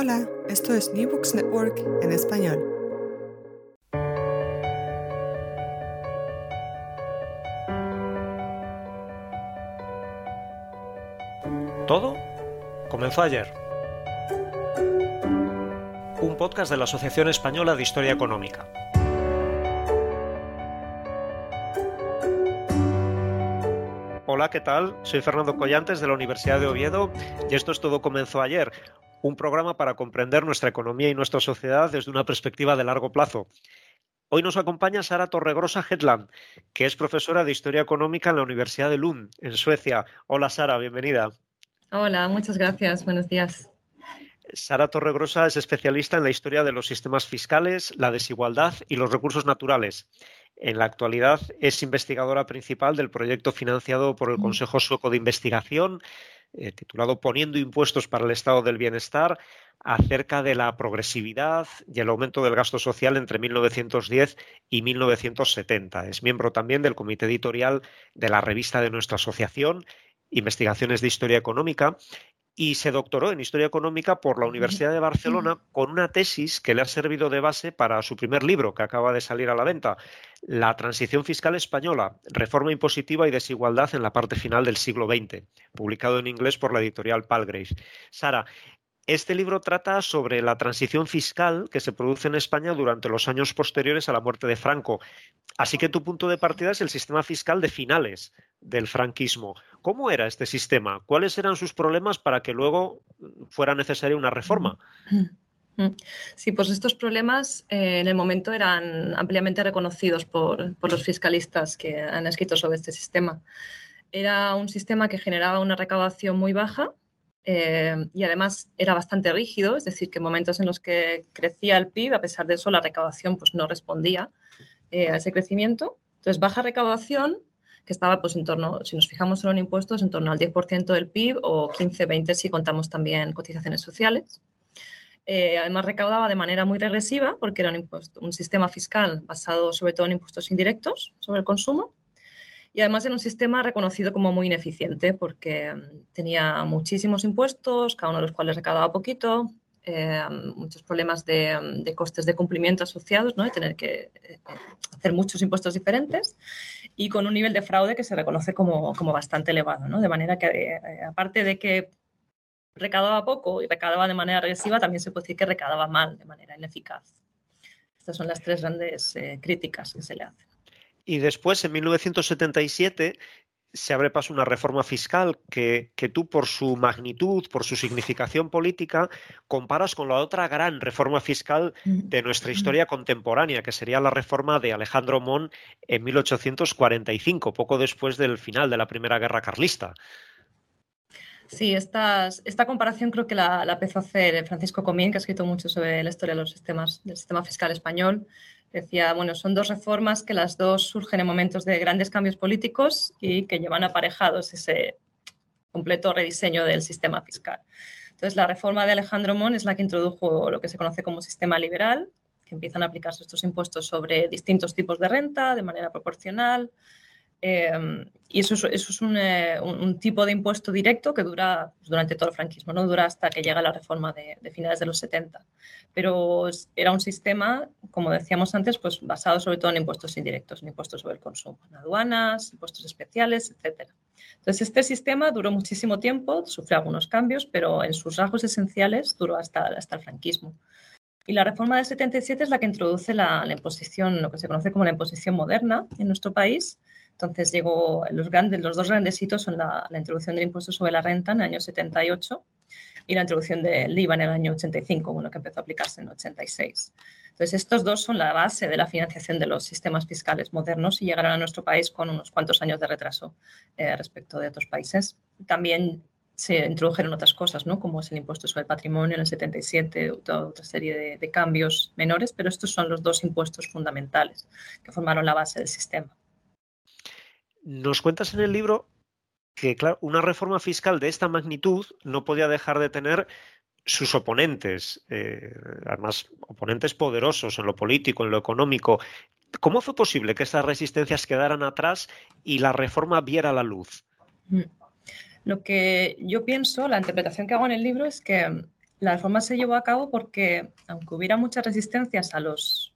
Hola, esto es New Books Network en español. Todo comenzó ayer. Un podcast de la Asociación Española de Historia Económica. Hola, ¿qué tal? Soy Fernando Collantes de la Universidad de Oviedo y esto es Todo comenzó ayer, un programa para comprender nuestra economía y nuestra sociedad desde una perspectiva de largo plazo. Hoy nos acompaña Sara Torregrosa Hetland, que es profesora de Historia Económica en la Universidad de Lund, en Suecia. Hola Sara, bienvenida. Hola, muchas gracias. Buenos días. Sara Torregrosa es especialista en la historia de los sistemas fiscales, la desigualdad y los recursos naturales. En la actualidad es investigadora principal del proyecto financiado por el Consejo Sueco de Investigación, eh, titulado Poniendo impuestos para el estado del bienestar, acerca de la progresividad y el aumento del gasto social entre 1910 y 1970. Es miembro también del comité editorial de la revista de nuestra asociación, Investigaciones de Historia Económica, y se doctoró en Historia Económica por la Universidad de Barcelona con una tesis que le ha servido de base para su primer libro, que acaba de salir a la venta, La Transición Fiscal Española, Reforma Impositiva y Desigualdad en la parte final del siglo XX, publicado en inglés por la editorial Palgrave. Sara, este libro trata sobre la transición fiscal que se produce en España durante los años posteriores a la muerte de Franco. Así que tu punto de partida es el sistema fiscal de finales del franquismo. ¿Cómo era este sistema? ¿Cuáles eran sus problemas para que luego fuera necesaria una reforma? Sí, pues estos problemas eh, en el momento eran ampliamente reconocidos por, por los fiscalistas que han escrito sobre este sistema. Era un sistema que generaba una recaudación muy baja, eh, y además era bastante rígido, es decir, que en momentos en los que crecía el PIB, a pesar de eso, la recaudación pues, no respondía eh, a ese crecimiento. Entonces, baja recaudación, que estaba pues, en torno, si nos fijamos solo en impuestos, en torno al 10% del PIB o 15-20% si contamos también cotizaciones sociales. Eh, además, recaudaba de manera muy regresiva porque era un sistema fiscal basado sobre todo en impuestos indirectos sobre el consumo y además era un sistema reconocido como muy ineficiente porque mm, tenía muchísimos impuestos, cada uno de los cuales recaudaba poquito, eh, muchos problemas de, mm, de, costes de cumplimiento asociados, ¿no? de tener que eh, hacer muchos impuestos diferentes y con un nivel de fraude que se reconoce como, como bastante elevado. ¿no? De manera que, eh, aparte de que recaudaba poco y recaudaba de manera regresiva, también se puede decir que recaudaba mal, de manera ineficaz. Estas son las tres grandes críticas que se le hacen. Y después, en 1977, se abre paso una reforma fiscal que, que, tú, por su magnitud, por su significación política, comparas con la otra gran reforma fiscal de nuestra historia contemporánea, que sería la reforma de Alejandro Mon en 1845, poco después del final de la Primera Guerra Carlista. Sí, esta, esta comparación creo que la, la, empezó a hacer Francisco Comín, que ha escrito mucho sobre la historia de los sistemas, del sistema fiscal español. Decía, bueno, son dos reformas que las dos surgen en momentos de grandes cambios políticos y que llevan aparejados ese completo rediseño del sistema fiscal. Entonces, la reforma de Alejandro Mon es la que introdujo lo que se conoce como sistema liberal, que empiezan a aplicarse estos impuestos sobre distintos tipos de renta de manera proporcional, Em, y eso, es eh, un, tipo de impuesto directo que dura pues, durante todo el franquismo, no dura hasta que llega la reforma de, finales de los 70. Pero era un sistema, como decíamos antes, pues basado sobre todo en impuestos indirectos, en impuestos sobre el consumo, en aduanas, impuestos especiales, etc. Entonces, este sistema duró muchísimo tiempo, sufrió algunos cambios, pero en sus rasgos esenciales duró hasta, hasta el franquismo. Y la reforma del 77 es la que introduce la, la imposición, lo que se conoce como la imposición moderna en nuestro país, entonces llegó, los, grandes, los dos grandes hitos son la, introducción del impuesto sobre la renta en el año 78 y la introducción del IVA en el año 85, bueno, que empezó a aplicarse en el 86. Entonces, estos dos son la base de la financiación de los sistemas fiscales modernos y llegaron a nuestro país con unos cuantos años de retraso eh, respecto de otros países. También se introdujeron otras cosas, ¿no? como es el impuesto sobre el patrimonio en el 77, toda otra serie de, de cambios menores, pero estos son los dos impuestos fundamentales que formaron la base del sistema. Nos cuentas en el libro que, claro, una reforma fiscal de esta magnitud no podía dejar de tener sus oponentes, eh, además oponentes poderosos en lo político, en lo económico. ¿Cómo fue posible que estas resistencias quedaran atrás y la reforma viera la luz? Mm. Lo que yo pienso, la interpretación que hago en el libro es que la reforma se llevó a cabo porque, aunque hubiera muchas resistencias a los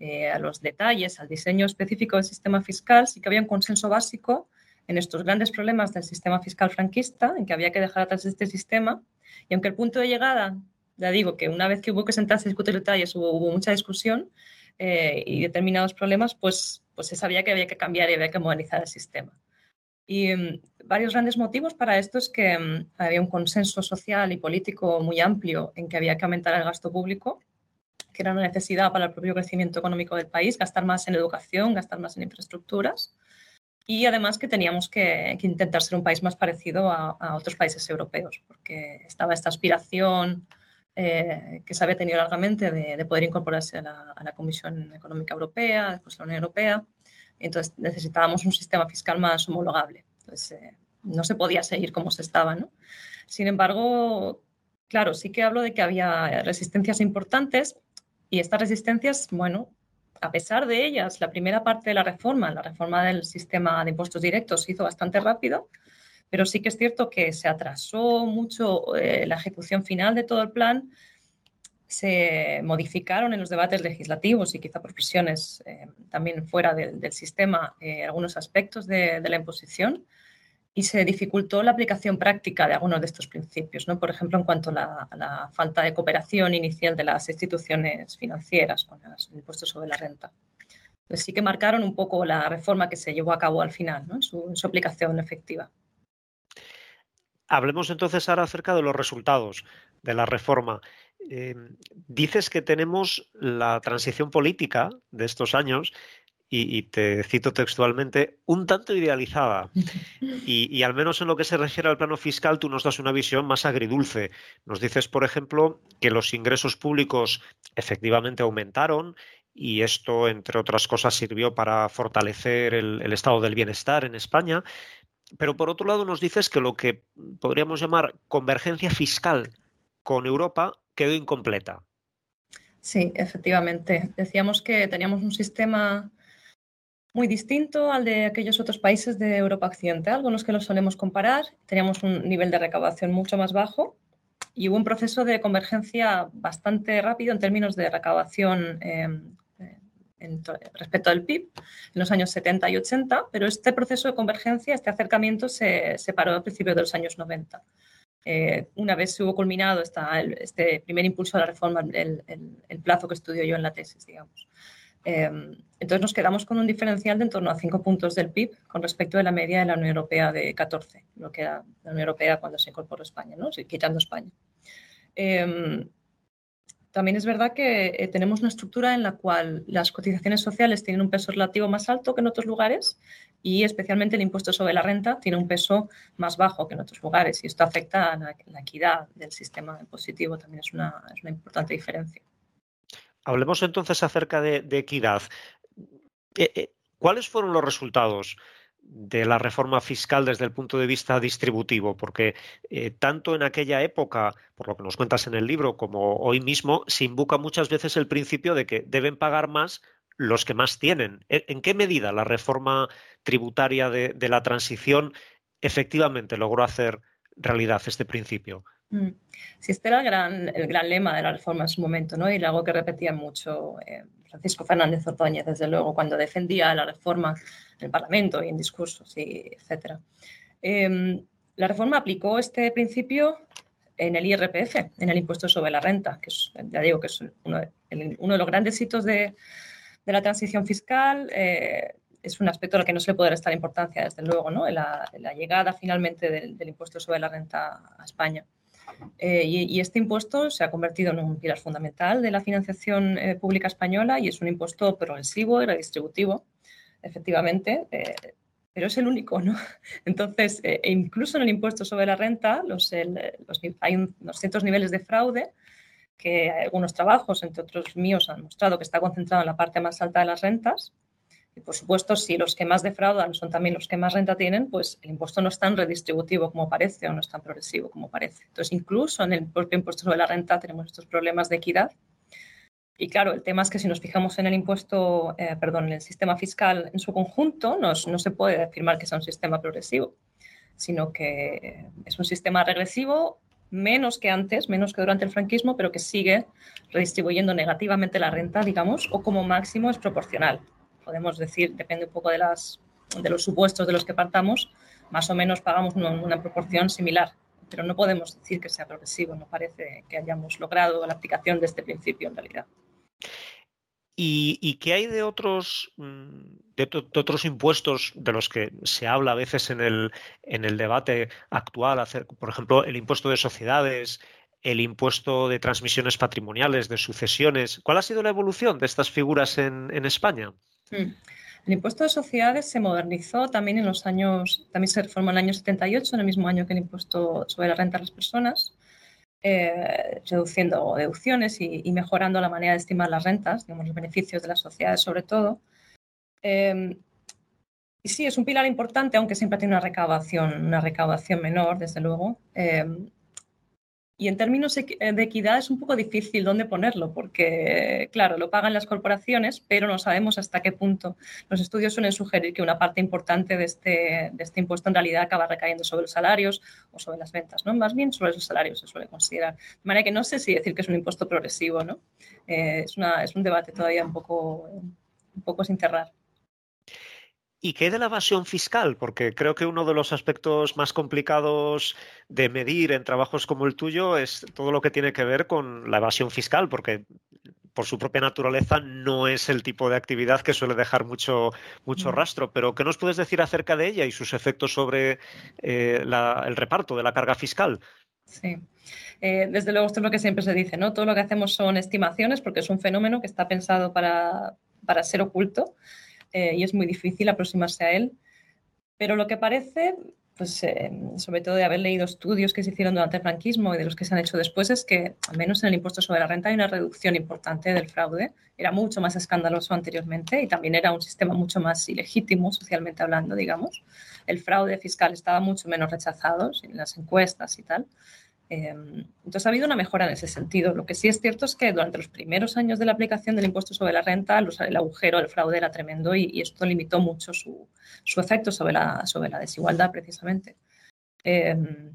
eh, a los detalles, al diseño específico del sistema fiscal, sí que había un consenso básico en estos grandes problemas del sistema fiscal franquista, en que había que dejar atrás este sistema. Y aunque el punto de llegada, ya digo que una vez que hubo que sentarse a discutir detalles hubo, mucha discusión eh, y determinados problemas, pues, pues se sabía que había que cambiar y había que modernizar el sistema. Y mm, varios grandes motivos para esto es que mm, había un consenso social y político muy amplio en que había que aumentar el gasto público que era una necesidad para el propio crecimiento económico del país, gastar más en educación, gastar más en infraestructuras. Y además que teníamos que, intentar ser un país más parecido a, otros países europeos, porque estaba esta aspiración eh, que se había tenido largamente de, poder incorporarse a la, Comisión Económica Europea, después a la Unión Europea. Entonces necesitábamos un sistema fiscal más homologable. Entonces eh, no se podía seguir como se estaba. ¿no? Sin embargo, claro, sí que hablo de que había resistencias importantes y estas resistencias, bueno, a pesar de ellas, la primera parte de la reforma, la reforma del sistema de impuestos directos, se hizo bastante rápido, pero sí que es cierto que se atrasó mucho eh, la ejecución final de todo el plan, se modificaron en los debates legislativos y quizá por presiones eh, también fuera del sistema eh, algunos aspectos de, de la imposición y se dificultó la aplicación práctica de algunos de estos principios, ¿no? por ejemplo, en cuanto a la, falta de cooperación inicial de las instituciones financieras con los impuestos sobre la renta. Pues sí que marcaron un poco la reforma que se llevó a cabo al final, ¿no? su, aplicación efectiva. Hablemos entonces ahora acerca de los resultados de la reforma. Eh, dices que tenemos la transición política de estos años y, te cito textualmente, un tanto idealizada. Y, al menos en lo que se refiere al plano fiscal, tú nos das una visión más agridulce. Nos dices, por ejemplo, que los ingresos públicos efectivamente aumentaron y esto, entre otras cosas, sirvió para fortalecer el, estado del bienestar en España. Pero por otro lado, nos dices que lo que podríamos llamar convergencia fiscal con Europa quedó incompleta. Sí, efectivamente. Decíamos que teníamos un sistema muy distinto al de aquellos otros países de Europa Occidental con los que los solemos comparar. Teníamos un nivel de recaudación mucho más bajo y hubo un proceso de convergencia bastante rápido en términos de recaudación em, respecto al PIB en los años 70 y 80, pero este proceso de convergencia, este acercamiento se, paró a principios de los años 90. Eh, una vez se hubo culminado esta, este primer impulso a la reforma, el, el plazo que estudio yo en la tesis, digamos. Em, entonces nos quedamos con un diferencial de en torno a 5 puntos del PIB con respecto a la media de la Unión Europea de 14, lo que era la Unión Europea cuando se incorporó España, ¿no? quitando España. Em, también es verdad que eh, tenemos una estructura en la cual las cotizaciones sociales tienen un peso relativo más alto que en otros lugares y especialmente el impuesto sobre la renta tiene un peso más bajo que en otros lugares y esto afecta a la, equidad del sistema impositivo, también es una importante diferencia. Hablemos entonces acerca de, equidad. Eh, eh, ¿Cuáles fueron los resultados de la reforma fiscal desde el punto de vista distributivo, porque eh, tanto en aquella época, por lo que nos cuentas en el libro, como hoy mismo, se invoca muchas veces el principio de que deben pagar más los que más tienen. ¿En qué medida la reforma tributaria de, la transición efectivamente logró hacer realidad este principio? Mm. Sí, este era el gran, el gran lema de la reforma en su momento, ¿no? Y algo que repetía mucho eh, Francisco Fernández Ordóñez, desde luego, cuando defendía la reforma en el Parlamento y en discursos, y etc. Em, la reforma aplicó este principio en el IRPF, en el impuesto sobre la renta, que es, ya digo que es uno de, los grandes hitos de, la transición fiscal. Eh, es un aspecto al que no se le puede restar importancia, desde luego, ¿no? la, la llegada finalmente del, impuesto sobre la renta a España. Eh, y, este impuesto se ha convertido en un pilar fundamental de la financiación eh, pública española y es un impuesto progresivo y redistributivo, efectivamente, eh, pero es el único, ¿no? Entonces, e incluso en el impuesto sobre la renta hay unos ciertos niveles de fraude que algunos trabajos, entre otros míos, han mostrado que está concentrado en la parte más alta de las rentas y por supuesto, si los que más defraudan son también los que más renta tienen, pues el impuesto no es tan redistributivo como parece o no es tan progresivo como parece. Entonces, incluso en el propio impuesto sobre la renta tenemos estos problemas de equidad. Y claro, el tema es que si nos fijamos en el impuesto, eh, perdón, en el sistema fiscal en su conjunto, no, no se puede afirmar que sea un sistema progresivo, sino que es un sistema regresivo menos que antes, menos que durante el franquismo, pero que sigue redistribuyendo negativamente la renta, digamos, o como máximo es proporcional podemos decir, depende un poco de, las, de los supuestos de los que partamos, más o menos pagamos una, proporción similar, pero no podemos decir que sea progresivo, no parece que hayamos logrado la aplicación de este principio en realidad. ¿Y, qué hay de otros, mm, impuestos de los que se habla a veces en el, en el debate actual? por ejemplo, el impuesto de sociedades, el impuesto de transmisiones patrimoniales, de sucesiones. ¿Cuál ha sido la evolución de estas figuras en España? Mm. El impuesto de sociedades se modernizó también en los años, también se reformó en el año 78, en el mismo año que el impuesto sobre la renta de las personas, eh, reduciendo deducciones y, mejorando la manera de estimar las rentas, digamos, los beneficios de las sociedades sobre todo. Eh, y sí, es un pilar importante, aunque siempre tiene una recaudación, una recaudación menor, desde luego. Eh, y en términos de equidad es un poco difícil dónde ponerlo, porque, claro, lo pagan las corporaciones, pero no sabemos hasta qué punto. Los estudios suelen sugerir que una parte importante de este, de este impuesto en realidad acaba recayendo sobre los salarios o sobre las ventas, ¿no? Más bien sobre los salarios se suele considerar. De manera que no sé si decir que es un impuesto progresivo, ¿no? Eh, es, una, es un debate todavía un poco, un poco sin cerrar. ¿Y qué de la evasión fiscal? Porque creo que uno de los aspectos más complicados de medir en trabajos como el tuyo es todo lo que tiene que ver con la evasión fiscal, porque por su propia naturaleza no es el tipo de actividad que suele dejar mucho, mucho mm. rastro. Pero ¿qué nos puedes decir acerca de ella y sus efectos sobre eh, el reparto de la carga fiscal? Sí. Eh, desde luego, esto es lo que siempre se dice, ¿no? Todo lo que hacemos son estimaciones porque es un fenómeno que está pensado para, para ser oculto. Eh, y es muy difícil aproximarse a él. Pero lo que parece, pues, eh, sobre todo de haber leído estudios que se hicieron durante el franquismo y de los que se han hecho después, es que al menos en el impuesto sobre la renta hay una reducción importante del fraude. Era mucho más escandaloso anteriormente y también era un sistema mucho más ilegítimo, socialmente hablando, digamos. El fraude fiscal estaba mucho menos rechazado en las encuestas y tal. Em, entonces ha habido una mejora en ese sentido. Lo que sí es cierto es que durante los primeros años de la aplicación del impuesto sobre la renta, el agujero, el fraude era tremendo y, esto limitó mucho su, efecto sobre la, sobre la desigualdad precisamente. Em,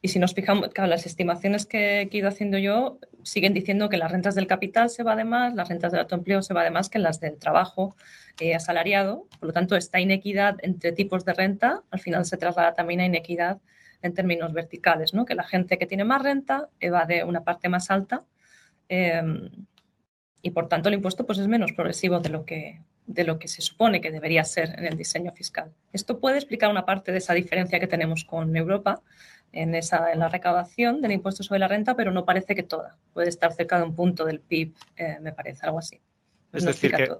y si nos fijamos, las estimaciones que, he ido haciendo yo siguen diciendo que las rentas del capital se va de más, las rentas del autoempleo se va de más que las del trabajo eh, asalariado. Por lo tanto, esta inequidad entre tipos de renta al final se traslada también a inequidad en términos verticales, ¿no? que la gente que tiene más renta evade una parte más alta em, y por tanto el impuesto pues, es menos progresivo de lo, que, de lo que se supone que debería ser en el diseño fiscal. Esto puede explicar una parte de esa diferencia que tenemos con Europa en, esa, en la recaudación del impuesto sobre la renta, pero no parece que toda. Puede estar cerca de un punto del PIB, eh, me parece, algo así. Es decir, que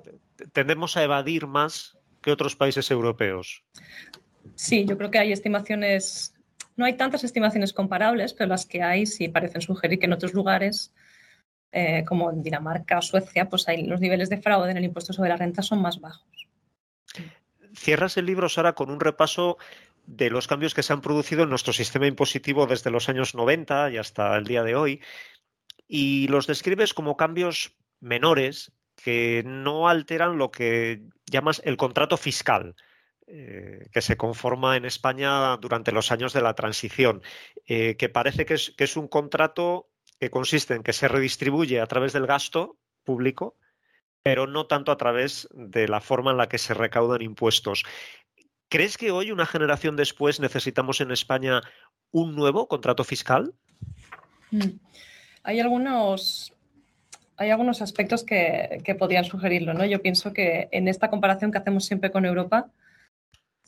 tendemos a evadir más que otros países europeos. Sí, yo creo que hay estimaciones no hay tantas estimaciones comparables, pero las que hay sí parecen sugerir que en otros lugares, eh, como en Dinamarca o Suecia, pues hay, los niveles de fraude en el impuesto sobre la renta son más bajos. cierras el libro, Sara, con un repaso de los cambios que se han producido en nuestro sistema impositivo desde los años 90 y hasta el día de hoy, y los describes como cambios menores que no alteran lo que llamas el contrato fiscal, eh, que se conforma en España durante los años de la transición, eh, que parece que es, un contrato que consiste en que se redistribuye a través del gasto público, pero no tanto a través de la forma en la que se recaudan impuestos. ¿Crees que hoy, una generación después, necesitamos en España un nuevo contrato fiscal? Mm. Hay algunos, hay algunos aspectos que, que, podrían sugerirlo. ¿no? Yo pienso que en esta comparación que hacemos siempre con Europa,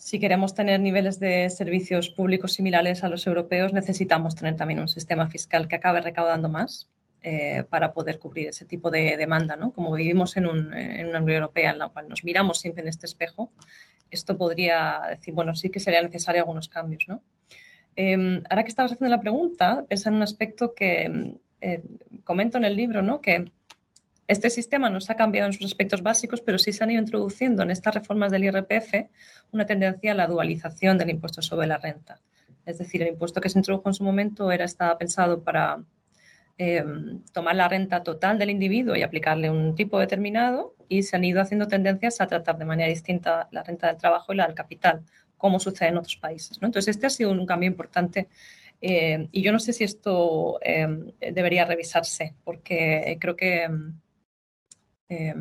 si queremos tener niveles de servicios públicos similares a los europeos, necesitamos tener también un sistema fiscal que acabe recaudando más eh, para poder cubrir ese tipo de demanda. ¿no? Como vivimos en, un, en, una Unión Europea en la cual nos miramos siempre en este espejo, esto podría decir, bueno, sí que sería necesario algunos cambios. ¿no? Eh, ahora que estabas haciendo la pregunta, es en un aspecto que eh, comento en el libro, ¿no? que este sistema no se ha cambiado en sus aspectos básicos, pero sí se han ido introduciendo en estas reformas del IRPF una tendencia a la dualización del impuesto sobre la renta. Es decir, el impuesto que se introdujo en su momento era, estaba pensado para eh, tomar la renta total del individuo y aplicarle un tipo determinado y se han ido haciendo tendencias a tratar de manera distinta la renta del trabajo y la del capital, como sucede en otros países. Entonces, este ha sido un cambio importante eh, y yo no sé si esto eh, debería revisarse, porque creo que eh,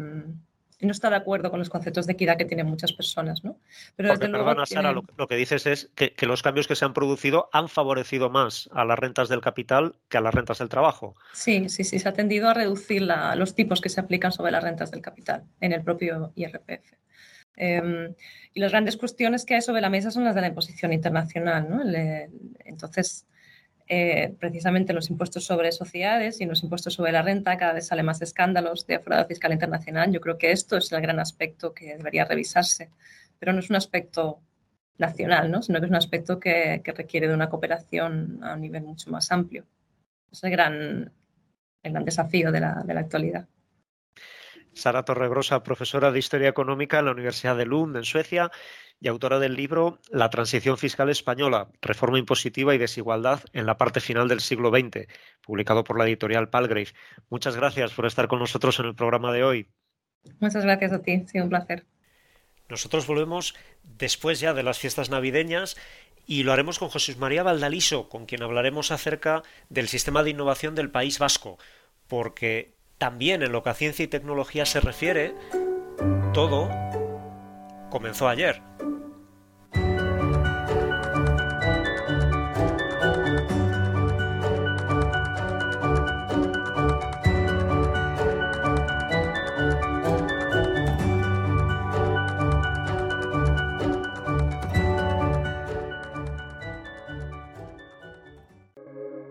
no está de acuerdo con los conceptos de equidad que tienen muchas personas. ¿no? Pero porque, perdona, Sara, lo, lo, que dices es que, que, los cambios que se han producido han favorecido más a las rentas del capital que a las rentas del trabajo. Sí, sí, sí, se ha tendido a reducir la, los tipos que se aplican sobre las rentas del capital en el propio IRPF. Eh, y las grandes cuestiones que hay sobre la mesa son las de la imposición internacional. ¿no? Le, entonces, eh, precisamente los impuestos sobre sociedades y los impuestos sobre la renta cada vez salen más escándalos de fraude fiscal internacional. Yo creo que esto es el gran aspecto que debería revisarse, pero no es un aspecto nacional, ¿no? sino que es un aspecto que, que requiere de una cooperación a un nivel mucho más amplio. Es el gran, el gran desafío de la, de la actualidad. Sara Torregrosa, profesora de Historia Económica en la Universidad de Lund, en Suecia, y autora del libro La transición fiscal española, reforma impositiva y desigualdad en la parte final del siglo XX, publicado por la editorial Palgrave. Muchas gracias por estar con nosotros en el programa de hoy. Muchas gracias a ti, ha sido un placer. Nosotros volvemos después ya de las fiestas navideñas y lo haremos con Jesús María Valdaliso, con quien hablaremos acerca del sistema de innovación del País Vasco, porque también en lo que a ciencia y tecnología se refiere, todo comenzó ayer.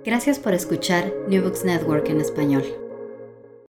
Gracias por escuchar New Books Network en español.